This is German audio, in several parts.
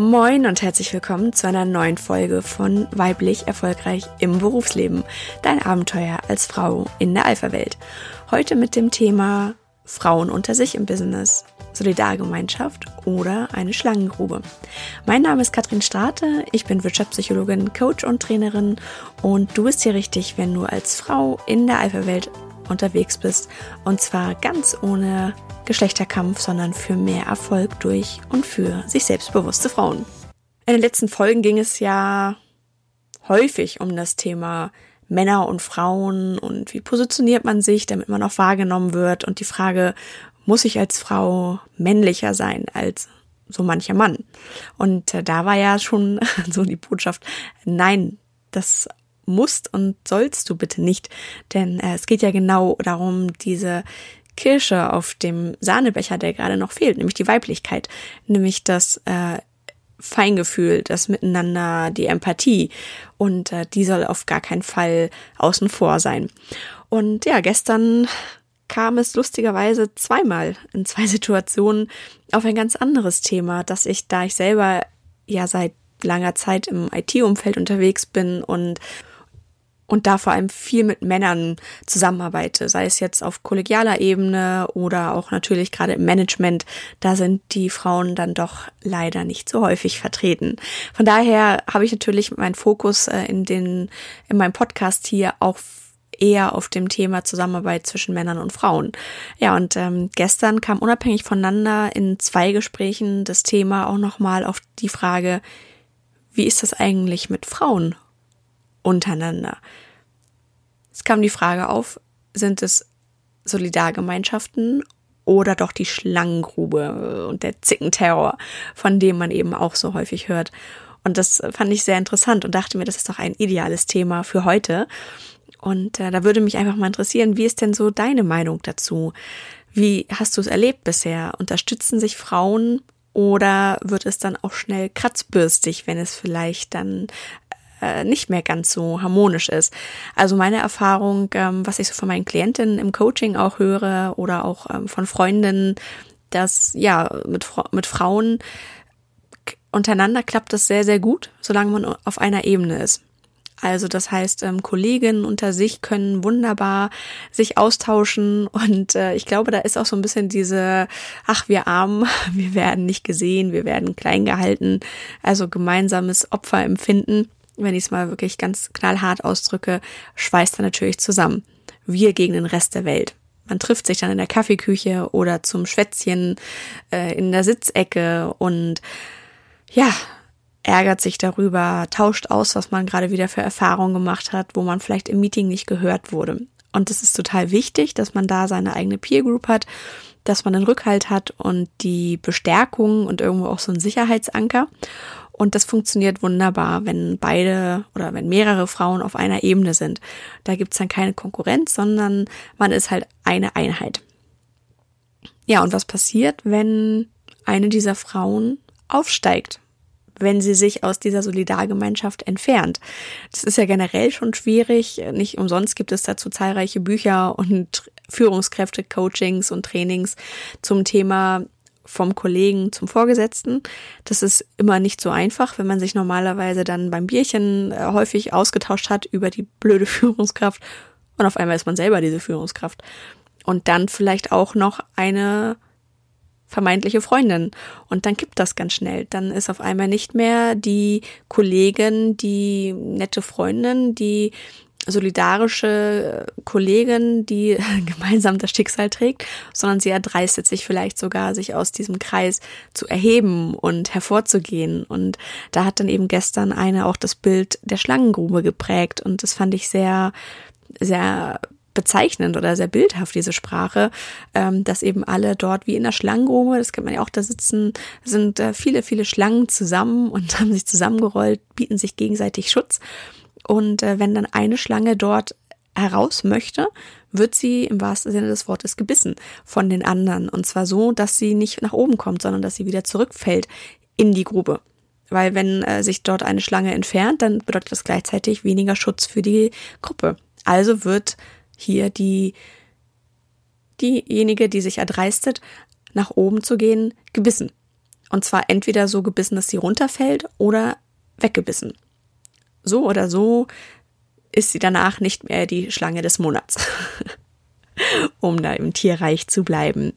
Moin und herzlich willkommen zu einer neuen Folge von Weiblich Erfolgreich im Berufsleben. Dein Abenteuer als Frau in der Alpha-Welt. Heute mit dem Thema Frauen unter sich im Business, Solidargemeinschaft oder eine Schlangengrube. Mein Name ist Katrin Strate, ich bin Wirtschaftspsychologin, Coach und Trainerin und du bist hier richtig, wenn du als Frau in der Alpha-Welt unterwegs bist und zwar ganz ohne Geschlechterkampf, sondern für mehr Erfolg durch und für sich selbstbewusste Frauen. In den letzten Folgen ging es ja häufig um das Thema Männer und Frauen und wie positioniert man sich, damit man auch wahrgenommen wird und die Frage, muss ich als Frau männlicher sein als so mancher Mann? Und äh, da war ja schon so die Botschaft, nein, das musst und sollst du bitte nicht, denn äh, es geht ja genau darum, diese Kirsche auf dem Sahnebecher, der gerade noch fehlt, nämlich die Weiblichkeit, nämlich das äh, Feingefühl, das Miteinander, die Empathie und äh, die soll auf gar keinen Fall außen vor sein. Und ja, gestern kam es lustigerweise zweimal in zwei Situationen auf ein ganz anderes Thema, dass ich, da ich selber ja seit langer Zeit im IT-Umfeld unterwegs bin und und da vor allem viel mit Männern zusammenarbeite, sei es jetzt auf kollegialer Ebene oder auch natürlich gerade im Management, da sind die Frauen dann doch leider nicht so häufig vertreten. Von daher habe ich natürlich meinen Fokus äh, in den in meinem Podcast hier auch eher auf dem Thema Zusammenarbeit zwischen Männern und Frauen. Ja, und ähm, gestern kam unabhängig voneinander in zwei Gesprächen das Thema auch nochmal auf die Frage, wie ist das eigentlich mit Frauen untereinander. Es kam die Frage auf, sind es Solidargemeinschaften oder doch die Schlangengrube und der Zickenterror, von dem man eben auch so häufig hört. Und das fand ich sehr interessant und dachte mir, das ist doch ein ideales Thema für heute. Und äh, da würde mich einfach mal interessieren, wie ist denn so deine Meinung dazu? Wie hast du es erlebt bisher? Unterstützen sich Frauen oder wird es dann auch schnell kratzbürstig, wenn es vielleicht dann äh, nicht mehr ganz so harmonisch ist. Also meine Erfahrung, ähm, was ich so von meinen Klientinnen im Coaching auch höre oder auch ähm, von Freundinnen, dass ja mit, mit Frauen untereinander klappt das sehr, sehr gut, solange man auf einer Ebene ist. Also das heißt, ähm, Kolleginnen unter sich können wunderbar sich austauschen und äh, ich glaube, da ist auch so ein bisschen diese, ach, wir armen, wir werden nicht gesehen, wir werden klein gehalten, also gemeinsames Opferempfinden wenn ich es mal wirklich ganz knallhart ausdrücke, schweißt er natürlich zusammen. Wir gegen den Rest der Welt. Man trifft sich dann in der Kaffeeküche oder zum Schwätzchen äh, in der Sitzecke und ja, ärgert sich darüber, tauscht aus, was man gerade wieder für Erfahrungen gemacht hat, wo man vielleicht im Meeting nicht gehört wurde. Und es ist total wichtig, dass man da seine eigene Peer Group hat, dass man einen Rückhalt hat und die Bestärkung und irgendwo auch so einen Sicherheitsanker. Und das funktioniert wunderbar, wenn beide oder wenn mehrere Frauen auf einer Ebene sind. Da gibt's dann keine Konkurrenz, sondern man ist halt eine Einheit. Ja, und was passiert, wenn eine dieser Frauen aufsteigt? wenn sie sich aus dieser Solidargemeinschaft entfernt. Das ist ja generell schon schwierig. Nicht umsonst gibt es dazu zahlreiche Bücher und Führungskräfte-Coachings und Trainings zum Thema vom Kollegen zum Vorgesetzten. Das ist immer nicht so einfach, wenn man sich normalerweise dann beim Bierchen äh, häufig ausgetauscht hat über die blöde Führungskraft und auf einmal ist man selber diese Führungskraft. Und dann vielleicht auch noch eine vermeintliche Freundin. Und dann kippt das ganz schnell. Dann ist auf einmal nicht mehr die Kollegin, die nette Freundin, die solidarische Kollegin, die gemeinsam das Schicksal trägt, sondern sie erdreistet sich vielleicht sogar, sich aus diesem Kreis zu erheben und hervorzugehen. Und da hat dann eben gestern eine auch das Bild der Schlangengrube geprägt. Und das fand ich sehr, sehr bezeichnend oder sehr bildhaft, diese Sprache, ähm, dass eben alle dort wie in der Schlangengrube, das kennt man ja auch, da sitzen, sind äh, viele, viele Schlangen zusammen und haben sich zusammengerollt, bieten sich gegenseitig Schutz. Und äh, wenn dann eine Schlange dort heraus möchte, wird sie im wahrsten Sinne des Wortes gebissen von den anderen. Und zwar so, dass sie nicht nach oben kommt, sondern dass sie wieder zurückfällt in die Grube. Weil wenn äh, sich dort eine Schlange entfernt, dann bedeutet das gleichzeitig weniger Schutz für die Gruppe. Also wird hier die, diejenige, die sich erdreistet, nach oben zu gehen, gebissen. Und zwar entweder so gebissen, dass sie runterfällt oder weggebissen. So oder so ist sie danach nicht mehr die Schlange des Monats. um da im Tierreich zu bleiben.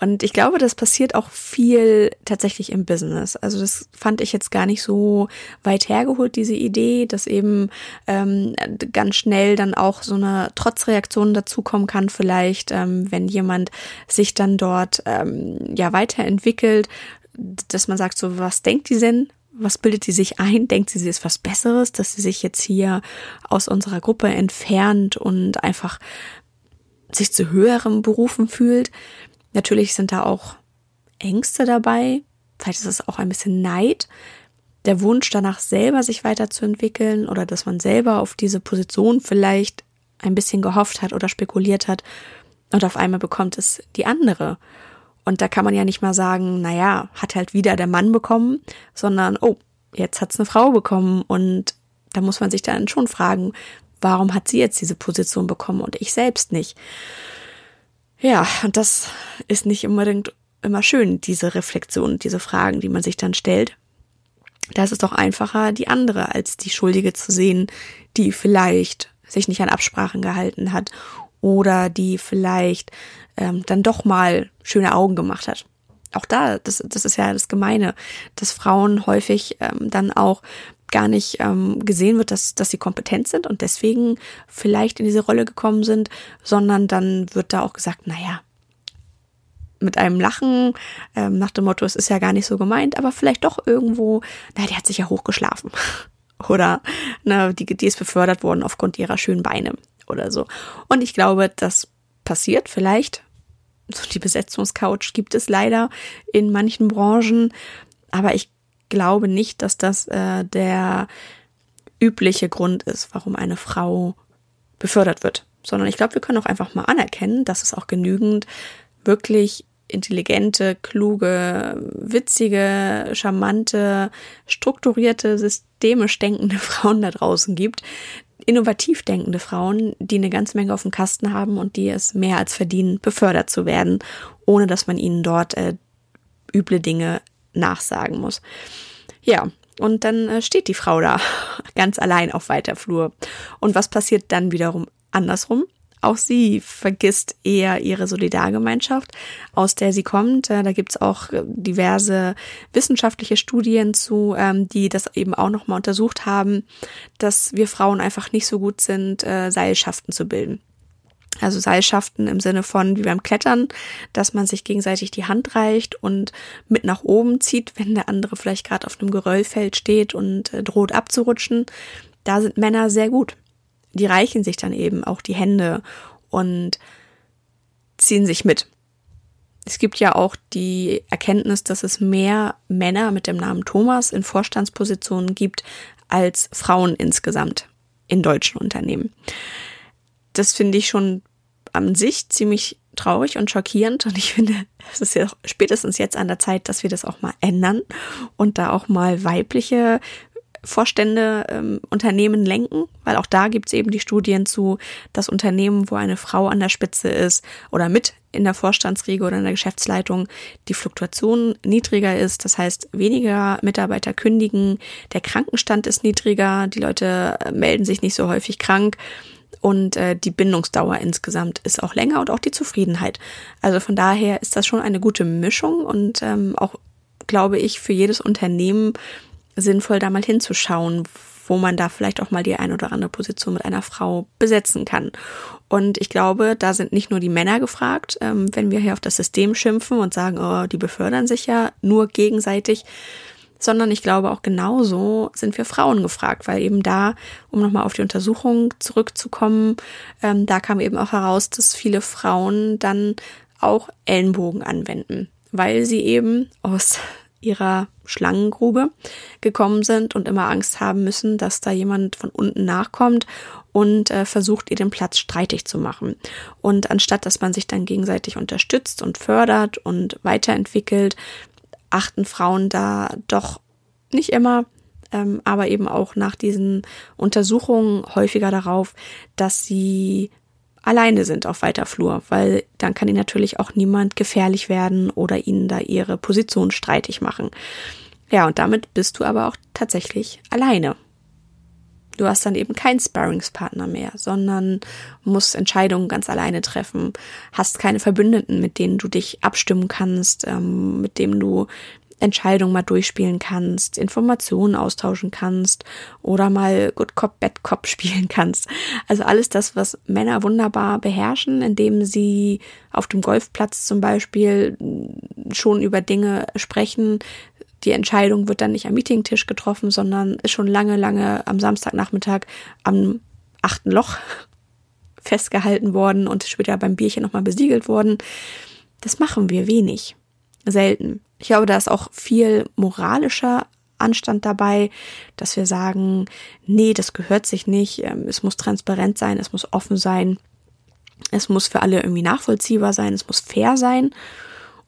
Und ich glaube, das passiert auch viel tatsächlich im Business. Also das fand ich jetzt gar nicht so weit hergeholt, diese Idee, dass eben ähm, ganz schnell dann auch so eine Trotzreaktion dazukommen kann, vielleicht, ähm, wenn jemand sich dann dort ähm, ja weiterentwickelt, dass man sagt, so was denkt die denn? Was bildet sie sich ein? Denkt sie, sie ist was Besseres, dass sie sich jetzt hier aus unserer Gruppe entfernt und einfach sich zu höherem berufen fühlt. Natürlich sind da auch Ängste dabei. Vielleicht ist es auch ein bisschen Neid. Der Wunsch danach selber sich weiterzuentwickeln oder dass man selber auf diese Position vielleicht ein bisschen gehofft hat oder spekuliert hat und auf einmal bekommt es die andere. Und da kann man ja nicht mal sagen, naja, hat halt wieder der Mann bekommen, sondern, oh, jetzt hat's eine Frau bekommen und da muss man sich dann schon fragen, warum hat sie jetzt diese Position bekommen und ich selbst nicht? Ja, und das ist nicht unbedingt immer schön, diese Reflexion, diese Fragen, die man sich dann stellt. Da ist es doch einfacher, die andere als die Schuldige zu sehen, die vielleicht sich nicht an Absprachen gehalten hat oder die vielleicht ähm, dann doch mal schöne Augen gemacht hat. Auch da, das, das ist ja das Gemeine, dass Frauen häufig ähm, dann auch gar nicht ähm, gesehen wird, dass, dass sie kompetent sind und deswegen vielleicht in diese Rolle gekommen sind, sondern dann wird da auch gesagt, naja, mit einem Lachen ähm, nach dem Motto, es ist ja gar nicht so gemeint, aber vielleicht doch irgendwo, na, die hat sich ja hochgeschlafen. oder na, die, die ist befördert worden aufgrund ihrer schönen Beine oder so. Und ich glaube, das passiert vielleicht. So die Besetzungscouch gibt es leider in manchen Branchen, aber ich glaube nicht, dass das äh, der übliche Grund ist, warum eine Frau befördert wird, sondern ich glaube, wir können auch einfach mal anerkennen, dass es auch genügend wirklich intelligente, kluge, witzige, charmante, strukturierte, systemisch denkende Frauen da draußen gibt, innovativ denkende Frauen, die eine ganze Menge auf dem Kasten haben und die es mehr als verdienen, befördert zu werden, ohne dass man ihnen dort äh, üble Dinge nachsagen muss. Ja, und dann äh, steht die Frau da ganz allein auf weiter Flur. Und was passiert dann wiederum andersrum? Auch sie vergisst eher ihre Solidargemeinschaft, aus der sie kommt. Äh, da gibt's auch äh, diverse wissenschaftliche Studien zu, ähm, die das eben auch nochmal untersucht haben, dass wir Frauen einfach nicht so gut sind, Seilschaften zu bilden. Also Seilschaften im Sinne von wie beim Klettern, dass man sich gegenseitig die Hand reicht und mit nach oben zieht, wenn der andere vielleicht gerade auf einem Geröllfeld steht und äh, droht abzurutschen. Da sind Männer sehr gut. Die reichen sich dann eben auch die Hände und ziehen sich mit. Es gibt ja auch die Erkenntnis, dass es mehr Männer mit dem Namen Thomas in Vorstandspositionen gibt als Frauen insgesamt in deutschen Unternehmen das finde ich schon an sich ziemlich traurig und schockierend und ich finde, es ist ja spätestens jetzt an der Zeit, dass wir das auch mal ändern und da auch mal weibliche Vorstände ähm, Unternehmen lenken, weil auch da gibt es eben die Studien zu, dass Unternehmen, wo eine Frau an der Spitze ist oder mit in der Vorstandsriege oder in der Geschäftsleitung, die Fluktuation niedriger ist. Das heißt, weniger Mitarbeiter kündigen, der Krankenstand ist niedriger, die Leute äh, melden sich nicht so häufig krank und äh, die Bindungsdauer insgesamt ist auch länger und auch die Zufriedenheit. Also von daher ist das schon eine gute Mischung und ähm, auch, glaube ich, für jedes Unternehmen sinnvoll, da mal hinzuschauen, wo man da vielleicht auch mal die ein oder andere Position mit einer Frau besetzen kann. Und ich glaube, da sind nicht nur die Männer gefragt, ähm, wenn wir hier auf das System schimpfen und sagen, oh, die befördern sich ja nur gegenseitig, sondern ich glaube auch genauso sind wir Frauen gefragt, weil eben da, um nochmal auf die Untersuchung zurückzukommen, ähm, da kam eben auch heraus, dass viele Frauen dann auch Ellenbogen anwenden, weil sie eben aus ihrer Schlangengrube gekommen sind und immer Angst haben müssen, dass da jemand von unten nachkommt und äh, versucht, ihr den Platz streitig zu machen. Und anstatt dass man sich dann gegenseitig unterstützt und fördert und weiterentwickelt, achten Frauen da doch nicht immer, ähm, aber eben auch nach diesen Untersuchungen häufiger darauf, dass sie alleine sind auf weiter Flur, weil dann kann ihnen natürlich auch niemand gefährlich werden oder ihnen da ihre Position streitig machen. Ja, und damit bist du aber auch tatsächlich alleine. Du hast dann eben keinen Sparringspartner mehr, sondern musst Entscheidungen ganz alleine treffen, hast keine Verbündeten, mit denen du dich abstimmen kannst, ähm, mit dem du Entscheidungen mal durchspielen kannst, Informationen austauschen kannst oder mal Good Cop, Bad Cop spielen kannst. Also alles das, was Männer wunderbar beherrschen, indem sie auf dem Golfplatz zum Beispiel schon über Dinge sprechen, die Entscheidung wird dann nicht am Meetingtisch getroffen, sondern ist schon lange, lange am Samstagnachmittag am achten Loch festgehalten worden und später beim Bierchen nochmal besiegelt worden. Das machen wir wenig. Selten. Ich glaube, da ist auch viel moralischer Anstand dabei, dass wir sagen, nee, das gehört sich nicht, ähm, es muss transparent sein, es muss offen sein, es muss für alle irgendwie nachvollziehbar sein, es muss fair sein.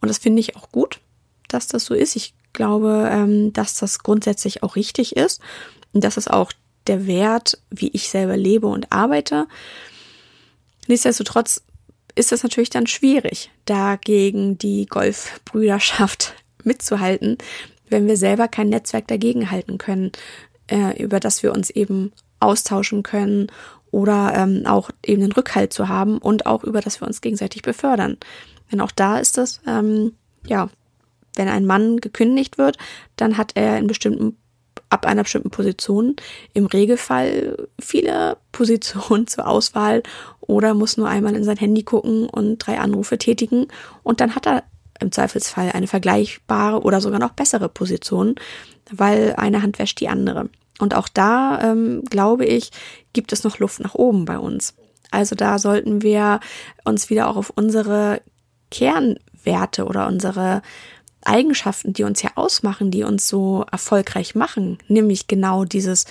Und das finde ich auch gut, dass das so ist. Ich glaube, ähm, dass das grundsätzlich auch richtig ist und das ist auch der Wert, wie ich selber lebe und arbeite. Nichtsdestotrotz ist es natürlich dann schwierig, dagegen die Golfbrüderschaft mitzuhalten, wenn wir selber kein Netzwerk dagegen halten können, äh, über das wir uns eben austauschen können oder ähm, auch eben den Rückhalt zu haben und auch über das wir uns gegenseitig befördern. Denn auch da ist es ähm, ja wenn ein Mann gekündigt wird, dann hat er in bestimmten ab einer bestimmten Position im Regelfall viele Positionen zur Auswahl oder muss nur einmal in sein Handy gucken und drei Anrufe tätigen und dann hat er im Zweifelsfall eine vergleichbare oder sogar noch bessere Position, weil eine Hand wäscht die andere. Und auch da, ähm, glaube ich, gibt es noch Luft nach oben bei uns. Also da sollten wir uns wieder auch auf unsere Kernwerte oder unsere Eigenschaften, die uns ja ausmachen, die uns so erfolgreich machen, nämlich genau dieses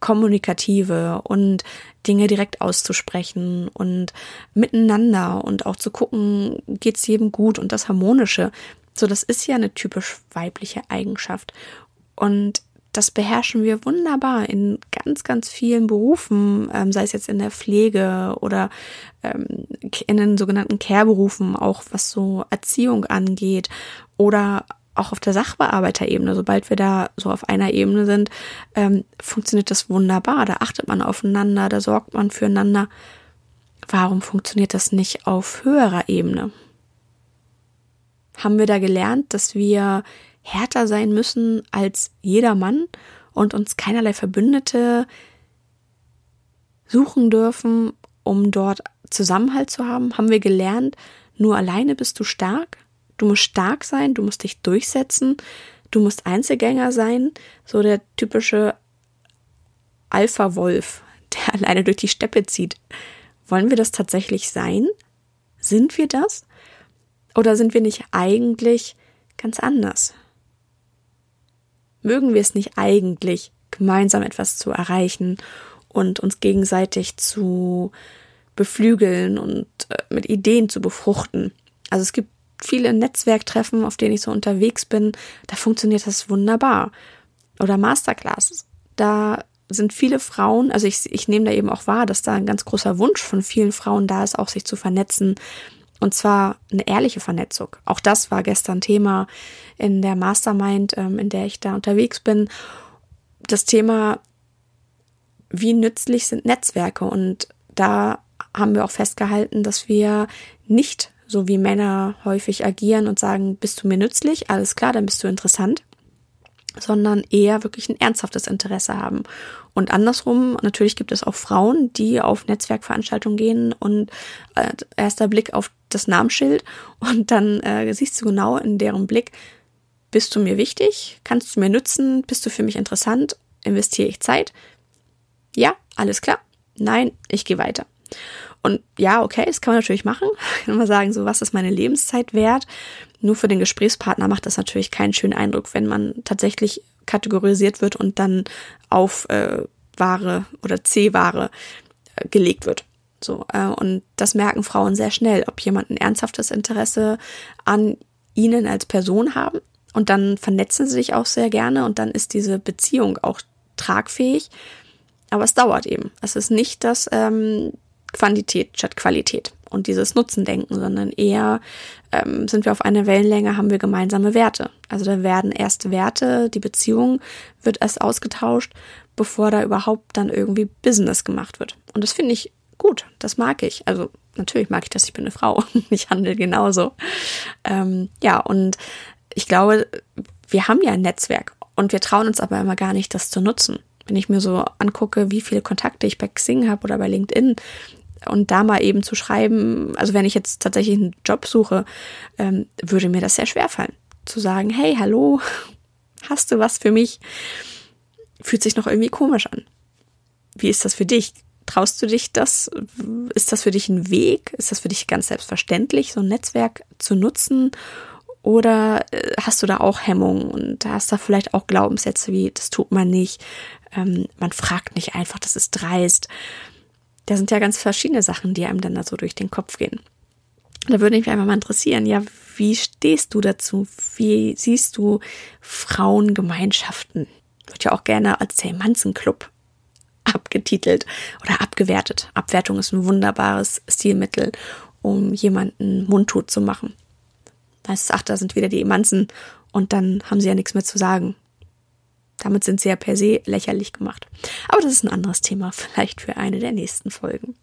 kommunikative und Dinge direkt auszusprechen und miteinander und auch zu gucken, geht's jedem gut und das harmonische. So, das ist ja eine typisch weibliche Eigenschaft und das beherrschen wir wunderbar in ganz, ganz vielen Berufen, ähm, sei es jetzt in der Pflege oder ähm, in den sogenannten Care-Berufen, auch was so Erziehung angeht oder auch auf der Sachbearbeiterebene, sobald wir da so auf einer Ebene sind, ähm, funktioniert das wunderbar. Da achtet man aufeinander, da sorgt man füreinander. Warum funktioniert das nicht auf höherer Ebene? Haben wir da gelernt, dass wir härter sein müssen als jeder Mann und uns keinerlei Verbündete suchen dürfen, um dort Zusammenhalt zu haben? Haben wir gelernt, nur alleine bist du stark? Du musst stark sein, du musst dich durchsetzen, du musst Einzelgänger sein, so der typische Alpha-Wolf, der alleine durch die Steppe zieht. Wollen wir das tatsächlich sein? Sind wir das? Oder sind wir nicht eigentlich ganz anders? Mögen wir es nicht eigentlich, gemeinsam etwas zu erreichen und uns gegenseitig zu beflügeln und äh, mit Ideen zu befruchten? Also es gibt viele Netzwerktreffen, auf denen ich so unterwegs bin, da funktioniert das wunderbar. Oder Masterclasses. Da sind viele Frauen, also ich, ich nehme da eben auch wahr, dass da ein ganz großer Wunsch von vielen Frauen da ist, auch sich zu vernetzen. Und zwar eine ehrliche Vernetzung. Auch das war gestern Thema in der Mastermind, ähm, in der ich da unterwegs bin. Das Thema, wie nützlich sind Netzwerke? Und da haben wir auch festgehalten, dass wir nicht so wie Männer häufig agieren und sagen, bist du mir nützlich? Alles klar, dann bist du interessant sondern eher wirklich ein ernsthaftes Interesse haben. Und andersrum, natürlich gibt es auch Frauen, die auf Netzwerkveranstaltungen gehen und äh, erster Blick auf das Namensschild und dann äh, siehst du genau in deren Blick, bist du mir wichtig? Kannst du mir nützen? Bist du für mich interessant? Investiere ich Zeit? Ja, alles klar. Nein, ich gehe weiter. Und ja, okay, das kann man natürlich machen. Kann man sagen, so was ist meine Lebenszeit wert? Nur für den Gesprächspartner macht das natürlich keinen schönen Eindruck, wenn man tatsächlich kategorisiert wird und dann auf äh, Ware oder C-Ware äh, gelegt wird. So, äh, und das merken Frauen sehr schnell, ob jemand ein ernsthaftes Interesse an ihnen als Person haben. Und dann vernetzen sie sich auch sehr gerne und dann ist diese Beziehung auch tragfähig. Aber es dauert eben. Es ist nicht das ähm, Quantität statt Qualität und dieses Nutzendenken, sondern eher ähm, sind wir auf einer Wellenlänge, haben wir gemeinsame Werte. Also da werden erst Werte, die Beziehung wird erst ausgetauscht, bevor da überhaupt dann irgendwie Business gemacht wird. Und das finde ich gut, das mag ich. Also natürlich mag ich das, ich bin eine Frau, ich handle genauso. Ähm, ja, und ich glaube, wir haben ja ein Netzwerk und wir trauen uns aber immer gar nicht, das zu nutzen. Wenn ich mir so angucke, wie viele Kontakte ich bei Xing habe oder bei LinkedIn, und da mal eben zu schreiben, also wenn ich jetzt tatsächlich einen Job suche, ähm, würde mir das sehr schwer fallen. Zu sagen, hey, hallo, hast du was für mich? Fühlt sich noch irgendwie komisch an. Wie ist das für dich? Traust du dich das? Ist das für dich ein Weg? Ist das für dich ganz selbstverständlich, so ein Netzwerk zu nutzen? Oder äh, hast du da auch Hemmungen und hast da vielleicht auch Glaubenssätze wie, das tut man nicht, ähm, man fragt nicht einfach, das ist dreist. Da sind ja ganz verschiedene Sachen, die einem dann da so durch den Kopf gehen. Da würde mich einfach mal interessieren, ja, wie stehst du dazu? Wie siehst du Frauengemeinschaften? Wird ja auch gerne als Zellmanzenclub abgetitelt oder abgewertet. Abwertung ist ein wunderbares Stilmittel, um jemanden mundtot zu machen. Da ist es, ach, da sind wieder die Emanzen und dann haben sie ja nichts mehr zu sagen. Damit sind sie ja per se lächerlich gemacht. Aber das ist ein anderes Thema, vielleicht für eine der nächsten Folgen.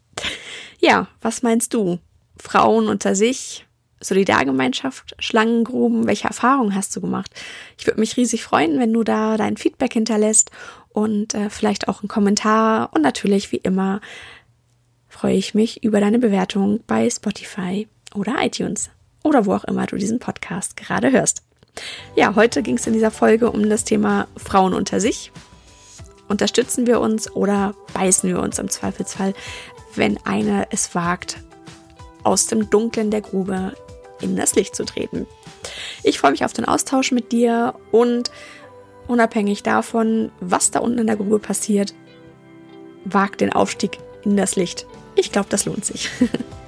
Ja, was meinst du? Frauen unter sich, Solidargemeinschaft, Schlangengruben, welche Erfahrungen hast du gemacht? Ich würde mich riesig freuen, wenn du da dein Feedback hinterlässt und äh, vielleicht auch einen Kommentar. Und natürlich, wie immer, freue ich mich über deine Bewertung bei Spotify oder iTunes oder wo auch immer du diesen Podcast gerade hörst. Ja, heute ging es in dieser Folge um das Thema Frauen unter sich. Unterstützen wir uns oder beißen wir uns im Zweifelsfall, wenn eine es wagt, aus dem Dunklen der Grube in das Licht zu treten. Ich freue mich auf den Austausch mit dir und unabhängig davon, was da unten in der Grube passiert, wagt den Aufstieg in das Licht. Ich glaube, das lohnt sich.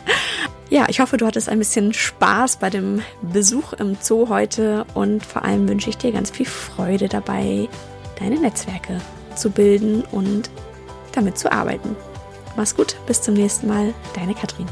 Ja, ich hoffe, du hattest ein bisschen Spaß bei dem Besuch im Zoo heute und vor allem wünsche ich dir ganz viel Freude dabei, deine Netzwerke zu bilden und damit zu arbeiten. Mach's gut, bis zum nächsten Mal, deine Katrin.